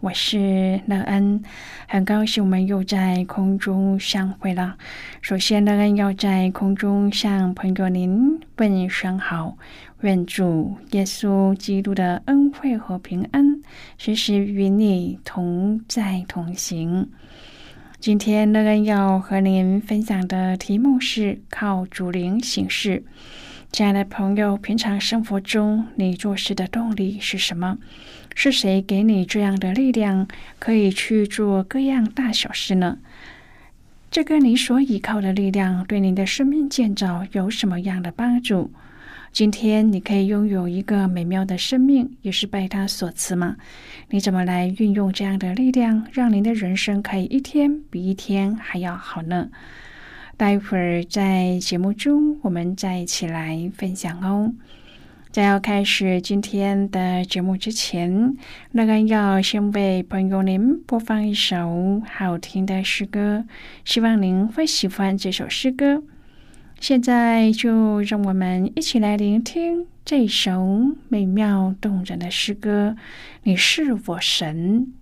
我是乐恩，很高兴我们又在空中相会了。首先，乐恩要在空中向朋友您问声好，愿主耶稣基督的恩惠和平安时时与你同在同行。今天，乐恩要和您分享的题目是靠主灵行事。亲爱的朋友，平常生活中你做事的动力是什么？是谁给你这样的力量，可以去做各样大小事呢？这个你所依靠的力量，对你的生命建造有什么样的帮助？今天你可以拥有一个美妙的生命，也是拜他所赐吗？你怎么来运用这样的力量，让您的人生可以一天比一天还要好呢？待会儿在节目中，我们再一起来分享哦。在要开始今天的节目之前，乐安要先为朋友您播放一首好听的诗歌，希望您会喜欢这首诗歌。现在就让我们一起来聆听这首美妙动人的诗歌。你是我。神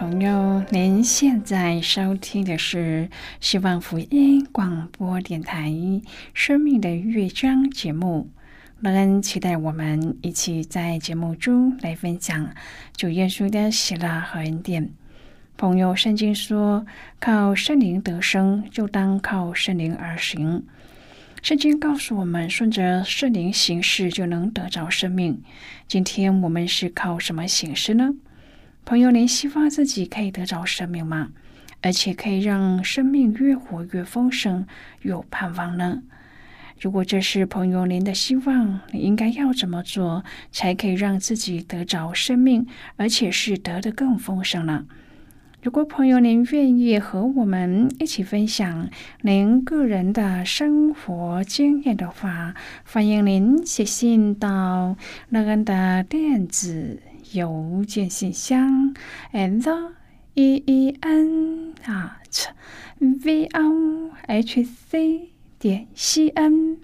朋友，您现在收听的是希望福音广播电台《生命的乐章》节目。乐恩期待我们一起在节目中来分享主耶稣的喜乐和恩典。朋友，圣经说：“靠圣灵得生，就当靠圣灵而行。”圣经告诉我们，顺着圣灵行事就能得着生命。今天我们是靠什么行事呢？朋友，您希望自己可以得着生命吗？而且可以让生命越活越丰盛、有盼望呢？如果这是朋友您的希望，你应该要怎么做，才可以让自己得着生命，而且是得的更丰盛呢？如果朋友您愿意和我们一起分享您个人的生活经验的话，欢迎您写信到乐恩的电子。邮件信箱：and e e n at v o h c 点 c n。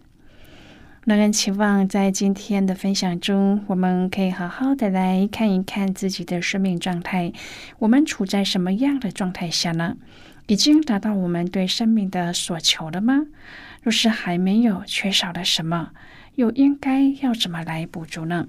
乐恩期望在今天的分享中，我们可以好好的来看一看自己的生命状态。我们处在什么样的状态下呢？已经达到我们对生命的所求了吗？若是还没有，缺少了什么？又应该要怎么来补足呢？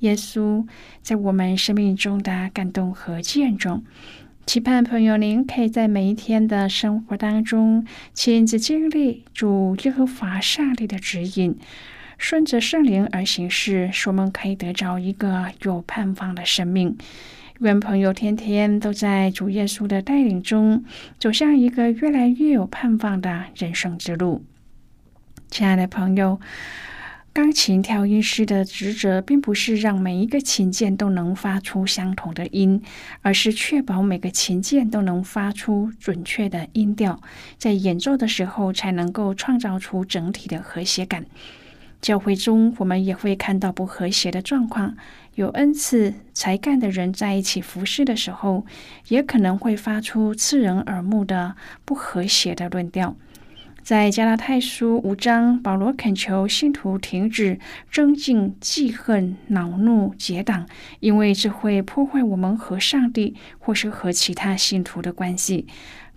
耶稣在我们生命中的感动和见证，期盼朋友您可以在每一天的生活当中亲自经历主耶和华上帝的指引，顺着圣灵而行事，使我们可以得着一个有盼望的生命。愿朋友天天都在主耶稣的带领中，走向一个越来越有盼望的人生之路。亲爱的朋友。钢琴调音师的职责，并不是让每一个琴键都能发出相同的音，而是确保每个琴键都能发出准确的音调，在演奏的时候才能够创造出整体的和谐感。教会中，我们也会看到不和谐的状况，有恩赐才干的人在一起服侍的时候，也可能会发出刺人耳目的不和谐的论调。在加拉太书五章，保罗恳求信徒停止争竞、记恨、恼怒、结党，因为这会破坏我们和上帝或是和其他信徒的关系。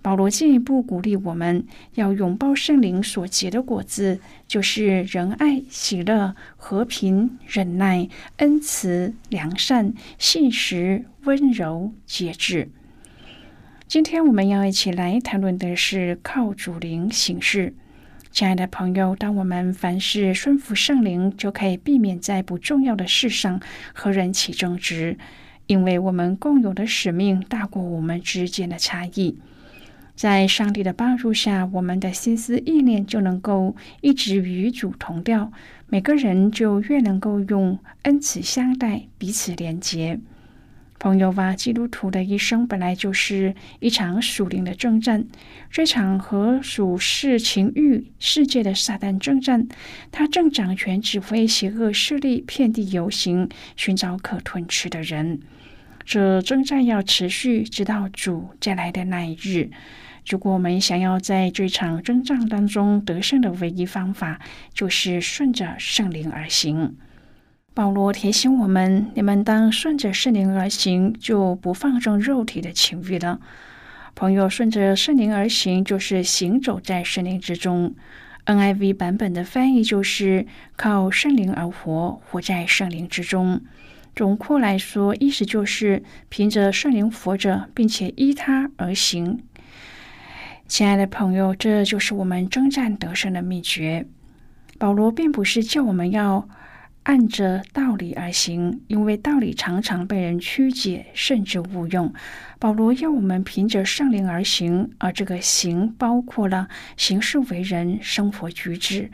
保罗进一步鼓励我们要拥抱圣灵所结的果子，就是仁爱、喜乐、和平、忍耐、恩慈、良善、信实、温柔、节制。今天我们要一起来谈论的是靠主灵行事。亲爱的朋友，当我们凡事顺服圣灵，就可以避免在不重要的事上和人起争执，因为我们共有的使命大过我们之间的差异。在上帝的帮助下，我们的心思意念就能够一直与主同调，每个人就越能够用恩慈相待，彼此连结。朋友吧，基督徒的一生本来就是一场属灵的征战，这场和属世情欲世界的撒旦征战，他正掌权指挥邪恶势力遍地游行，寻找可吞吃的人。这征战要持续，直到主再来的那一日。如果我们想要在这场征战当中得胜的唯一方法，就是顺着圣灵而行。保罗提醒我们：你们当顺着圣灵而行，就不放纵肉体的情欲了。朋友，顺着圣灵而行，就是行走在圣灵之中。NIV 版本的翻译就是靠圣灵而活，活在圣灵之中。总括来说，意思就是凭着圣灵活着，并且依他而行。亲爱的朋友，这就是我们征战得胜的秘诀。保罗并不是叫我们要。按着道理而行，因为道理常常被人曲解，甚至误用。保罗要我们凭着圣灵而行，而这个行包括了行事为人、生活举止。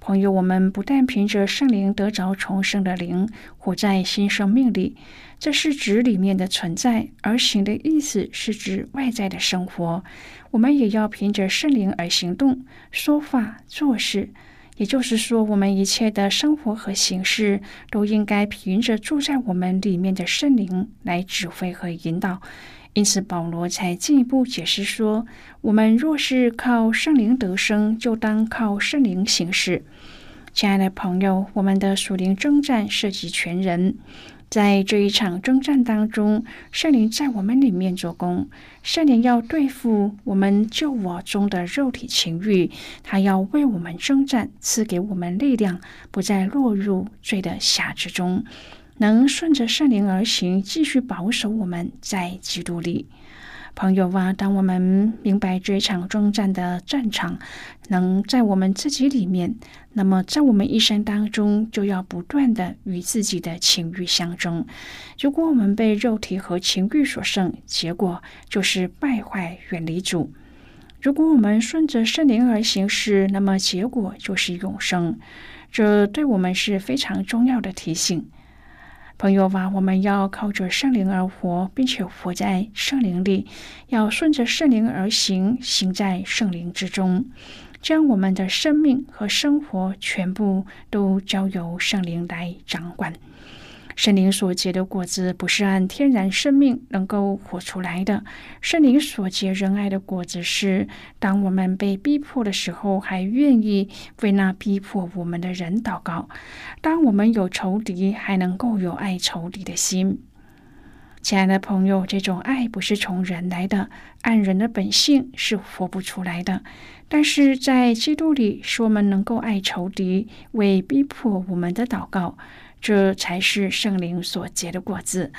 朋友，我们不但凭着圣灵得着重生的灵，活在新生命里，这是指里面的存在；而行的意思是指外在的生活。我们也要凭着圣灵而行动、说话、做事。也就是说，我们一切的生活和行事都应该凭着住在我们里面的圣灵来指挥和引导。因此，保罗才进一步解释说：我们若是靠圣灵得生，就当靠圣灵行事。亲爱的朋友，我们的属灵征战涉及全人。在这一场征战当中，圣灵在我们里面做工。圣灵要对付我们救我中的肉体情欲，他要为我们征战，赐给我们力量，不再落入罪的辖制中，能顺着圣灵而行，继续保守我们在基督里。朋友啊，当我们明白这场征战的战场能在我们自己里面，那么在我们一生当中就要不断的与自己的情欲相争。如果我们被肉体和情欲所胜，结果就是败坏，远离主；如果我们顺着圣灵而行事，那么结果就是永生。这对我们是非常重要的提醒。朋友吧，我们要靠着圣灵而活，并且活在圣灵里，要顺着圣灵而行，行在圣灵之中，将我们的生命和生活全部都交由圣灵来掌管。圣灵所结的果子不是按天然生命能够活出来的。圣灵所结仁爱的果子是，当我们被逼迫的时候，还愿意为那逼迫我们的人祷告；当我们有仇敌，还能够有爱仇敌的心。亲爱的朋友，这种爱不是从人来的，按人的本性是活不出来的。但是在基督里，使我们能够爱仇敌，为逼迫我们的祷告。这才是圣灵所结的果子。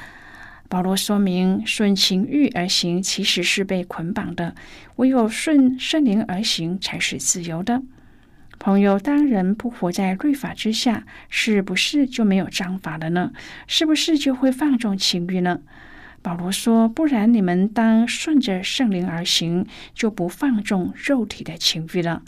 保罗说明，顺情欲而行其实是被捆绑的，唯有顺圣灵而行才是自由的。朋友，当人不活在律法之下，是不是就没有章法了呢？是不是就会放纵情欲呢？保罗说：“不然，你们当顺着圣灵而行，就不放纵肉体的情欲了。”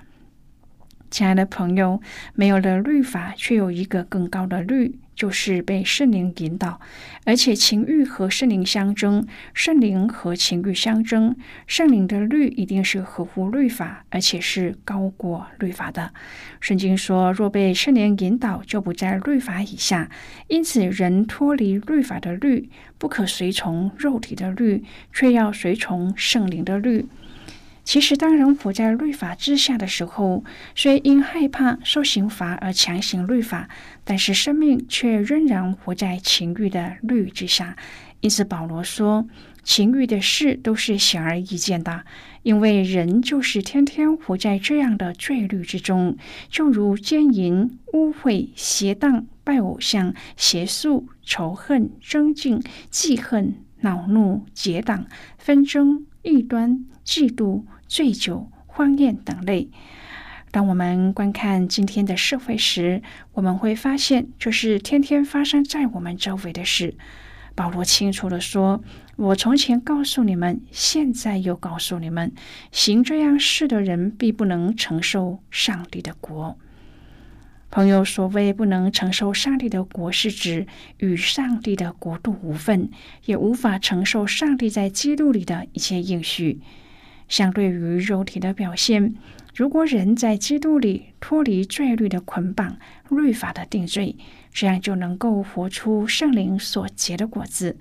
亲爱的朋友，没有了律法，却有一个更高的律。就是被圣灵引导，而且情欲和圣灵相争，圣灵和情欲相争，圣灵的律一定是合乎律法，而且是高过律法的。圣经说，若被圣灵引导，就不在律法以下。因此，人脱离律法的律，不可随从肉体的律，却要随从圣灵的律。其实，当人活在律法之下的时候，虽因害怕受刑罚而强行律法，但是生命却仍然活在情欲的律之下。因此，保罗说，情欲的事都是显而易见的，因为人就是天天活在这样的罪律之中，就如奸淫、污秽、邪荡、拜偶像、邪术、仇恨、争竞、记恨、恼怒、结党、纷争、异端、嫉妒。醉酒、欢宴等类。当我们观看今天的社会时，我们会发现，这是天天发生在我们周围的事。保罗清楚的说：“我从前告诉你们，现在又告诉你们，行这样事的人，必不能承受上帝的国。”朋友，所谓不能承受上帝的国，是指与上帝的国度无份，也无法承受上帝在基督里的一切应许。相对于肉体的表现，如果人在基督里脱离罪律的捆绑、律法的定罪，这样就能够活出圣灵所结的果子。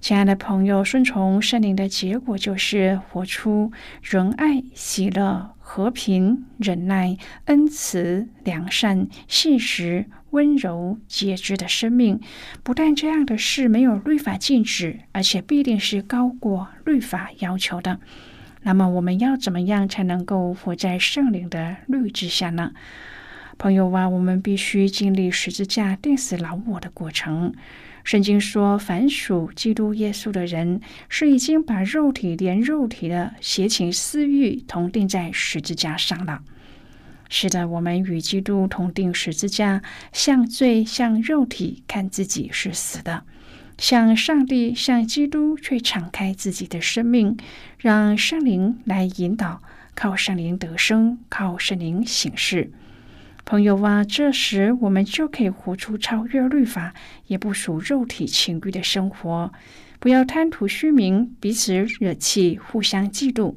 亲爱的朋友，顺从圣灵的结果就是活出仁爱、喜乐、和平、忍耐、恩慈、良善、信实、温柔、节制的生命。不但这样的事没有律法禁止，而且必定是高过律法要求的。那么我们要怎么样才能够活在圣灵的律之下呢？朋友啊，我们必须经历十字架钉死老我的过程。圣经说，凡属基督耶稣的人，是已经把肉体连肉体的邪情私欲同钉在十字架上了。是的，我们与基督同钉十字架，向罪、向肉体看自己是死的。向上帝、向基督，却敞开自己的生命，让圣灵来引导，靠圣灵得生，靠圣灵行事。朋友啊，这时我们就可以活出超越律法，也不属肉体情欲的生活。不要贪图虚名，彼此惹气，互相嫉妒。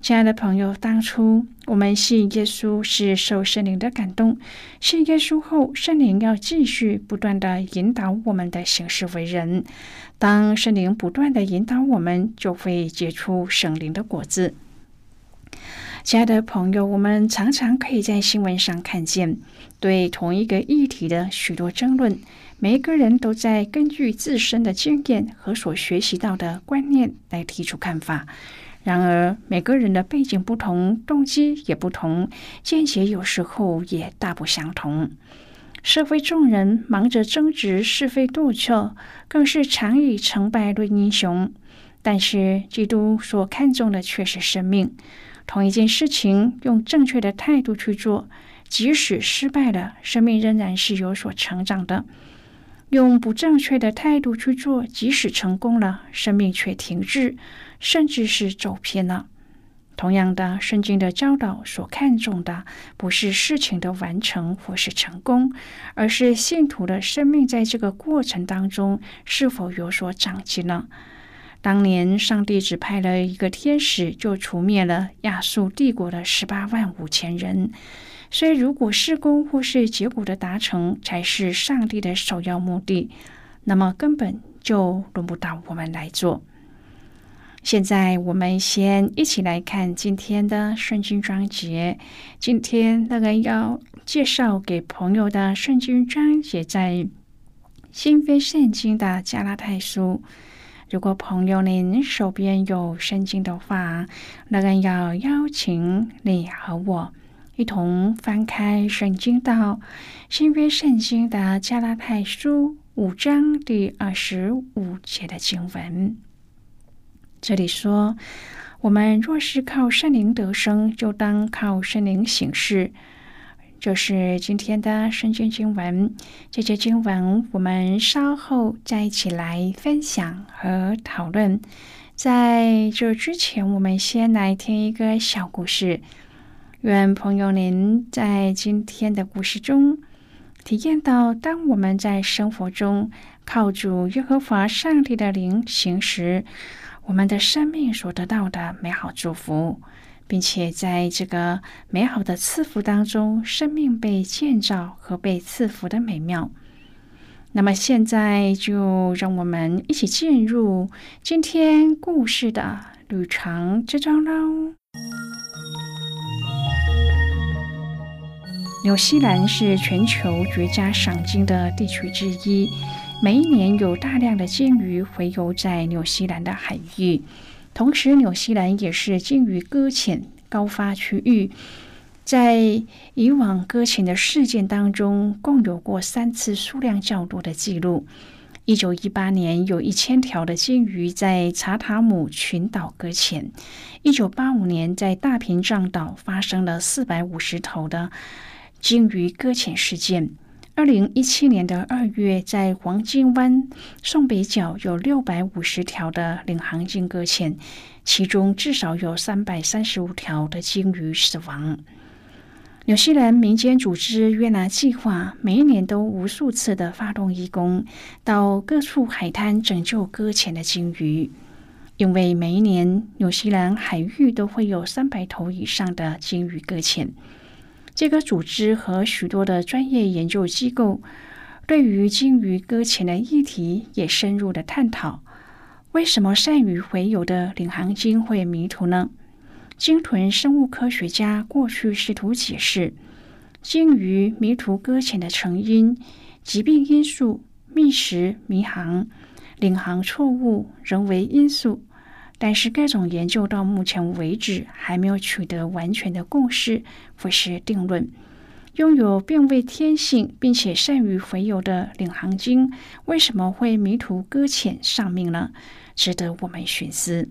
亲爱的朋友，当初我们信耶稣是受圣灵的感动，信耶稣后，圣灵要继续不断的引导我们的行事为人。当圣灵不断的引导我们，就会结出圣灵的果子。亲爱的朋友，我们常常可以在新闻上看见对同一个议题的许多争论。每一个人都在根据自身的经验和所学习到的观念来提出看法。然而，每个人的背景不同，动机也不同，见解有时候也大不相同。社会众人忙着争执是非对错，更是常以成败论英雄。但是，基督所看重的却是生命。同一件事情，用正确的态度去做，即使失败了，生命仍然是有所成长的。用不正确的态度去做，即使成功了，生命却停滞，甚至是走偏了。同样的，圣经的教导所看重的，不是事情的完成或是成功，而是信徒的生命在这个过程当中是否有所长进呢？当年上帝只派了一个天使，就除灭了亚述帝国的十八万五千人。所以，如果事工或是结果的达成才是上帝的首要目的，那么根本就轮不到我们来做。现在，我们先一起来看今天的圣经章节。今天那个要介绍给朋友的圣经章节，在新约圣经的加拉太书。如果朋友您手边有圣经的话，那个要邀请你和我。一同翻开圣经到新约圣经的加拉太书五章第二十五节的经文。这里说：“我们若是靠圣灵得生，就当靠圣灵行事。”这是今天的圣经经文。这节经文我们稍后再一起来分享和讨论。在这之前，我们先来听一个小故事。愿朋友您在今天的故事中体验到，当我们在生活中靠主耶和华上帝的灵行时，我们的生命所得到的美好祝福，并且在这个美好的赐福当中，生命被建造和被赐福的美妙。那么，现在就让我们一起进入今天故事的旅程之中喽。纽西兰是全球绝佳赏金的地区之一，每一年有大量的鲸鱼洄游在纽西兰的海域。同时，纽西兰也是鲸鱼搁浅高发区域。在以往搁浅的事件当中，共有过三次数量较多的记录。一九一八年，有一千条的鲸鱼在查塔姆群岛搁浅；一九八五年，在大屏障岛发生了四百五十头的。鲸鱼搁浅事件。二零一七年的二月，在黄金湾宋北角有六百五十条的领航鲸搁浅，其中至少有三百三十五条的鲸鱼死亡。纽西兰民间组织约拿计划每一年都无数次的发动义工到各处海滩拯救搁浅的鲸鱼，因为每一年纽西兰海域都会有三百头以上的鲸鱼搁浅。这个组织和许多的专业研究机构对于鲸鱼搁浅的议题也深入的探讨。为什么善于洄游的领航鲸会迷途呢？鲸豚生物科学家过去试图解释鲸鱼迷途搁浅的成因：疾病因素、觅食迷航、领航错误、人为因素。但是，各种研究到目前为止还没有取得完全的共识或是定论。拥有变位天性并且善于回游的领航鲸为什么会迷途搁浅丧命呢？值得我们寻思。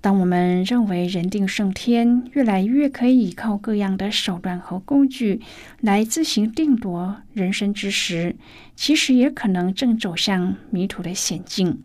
当我们认为人定胜天，越来越可以依靠各样的手段和工具来自行定夺人生之时，其实也可能正走向迷途的险境。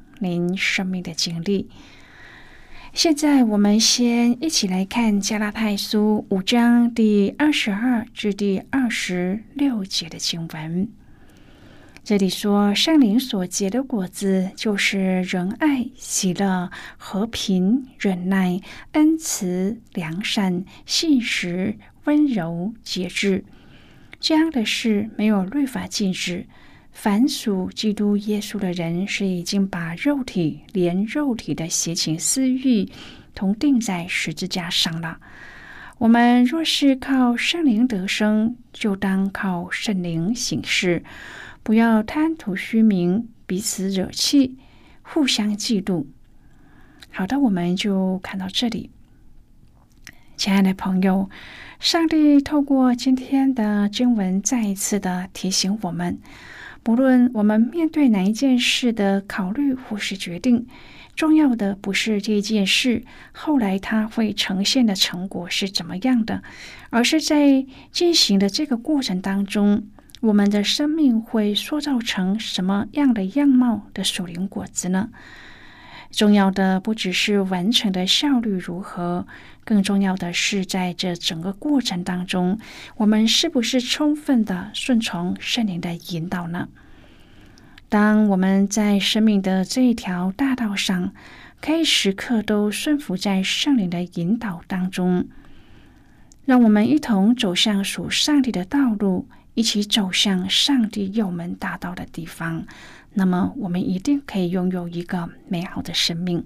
您生命的经历。现在，我们先一起来看《加拉太书》五章第二十二至第二十六节的经文。这里说，圣灵所结的果子，就是仁爱、喜乐、和平、忍耐、恩慈、良善、信实、温柔、节制。这样的事没有律法禁止。凡属基督耶稣的人，是已经把肉体连肉体的邪情私欲同钉在十字架上了。我们若是靠圣灵得生，就当靠圣灵行事，不要贪图虚名，彼此惹气，互相嫉妒。好的，我们就看到这里，亲爱的朋友，上帝透过今天的经文，再一次的提醒我们。不论我们面对哪一件事的考虑或是决定，重要的不是这件事后来它会呈现的成果是怎么样的，而是在进行的这个过程当中，我们的生命会塑造成什么样的样貌的属灵果子呢？重要的不只是完成的效率如何，更重要的是在这整个过程当中，我们是不是充分的顺从圣灵的引导呢？当我们在生命的这一条大道上，可以时刻都顺服在圣灵的引导当中，让我们一同走向属上帝的道路，一起走向上帝右门大道的地方。那么，我们一定可以拥有一个美好的生命。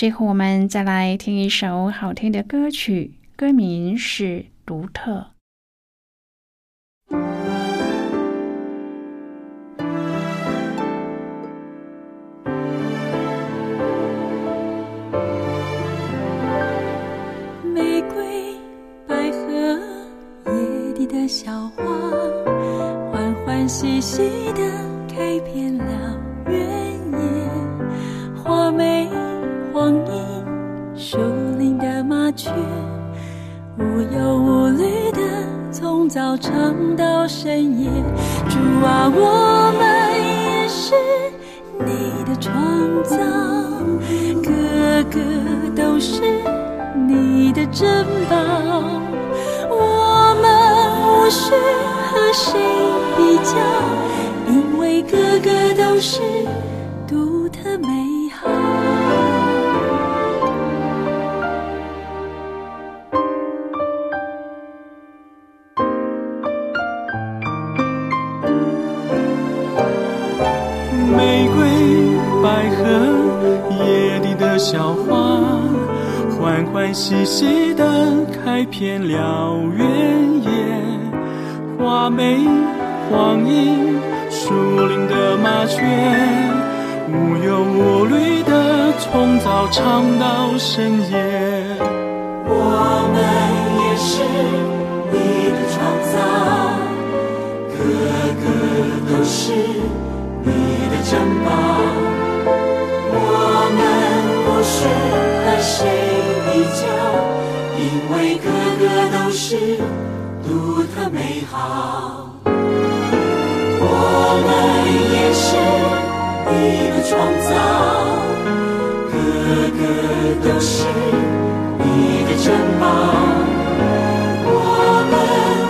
最后，我们再来听一首好听的歌曲，歌名是《独特》。玫瑰、百合、野地的小花，欢欢喜喜的开遍了的麻雀，无忧无虑的从早唱到深夜。主啊，我们也是你的创造，个个都是你的珍宝。我们无需和谁比较，因为个个都是独特美。好细细的开遍了原野。花梅、黄莺、树林的麻雀。无忧无虑的从早唱到深夜，我们也是。你的创造，个个都是你的珍宝。我们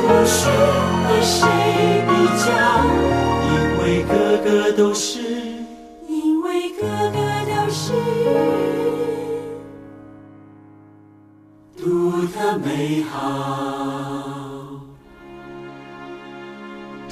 无需和谁比较，因为个个都是，因为个个都是独特美好。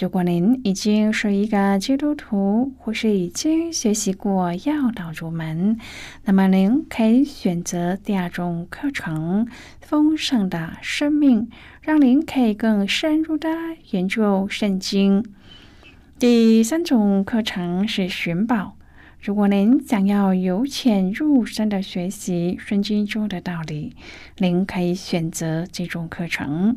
如果您已经是一个基督徒，或是已经学习过要道入门，那么您可以选择第二种课程——丰盛的生命，让您可以更深入的研究圣经。第三种课程是寻宝。如果您想要由浅入深的学习圣经中的道理，您可以选择这种课程。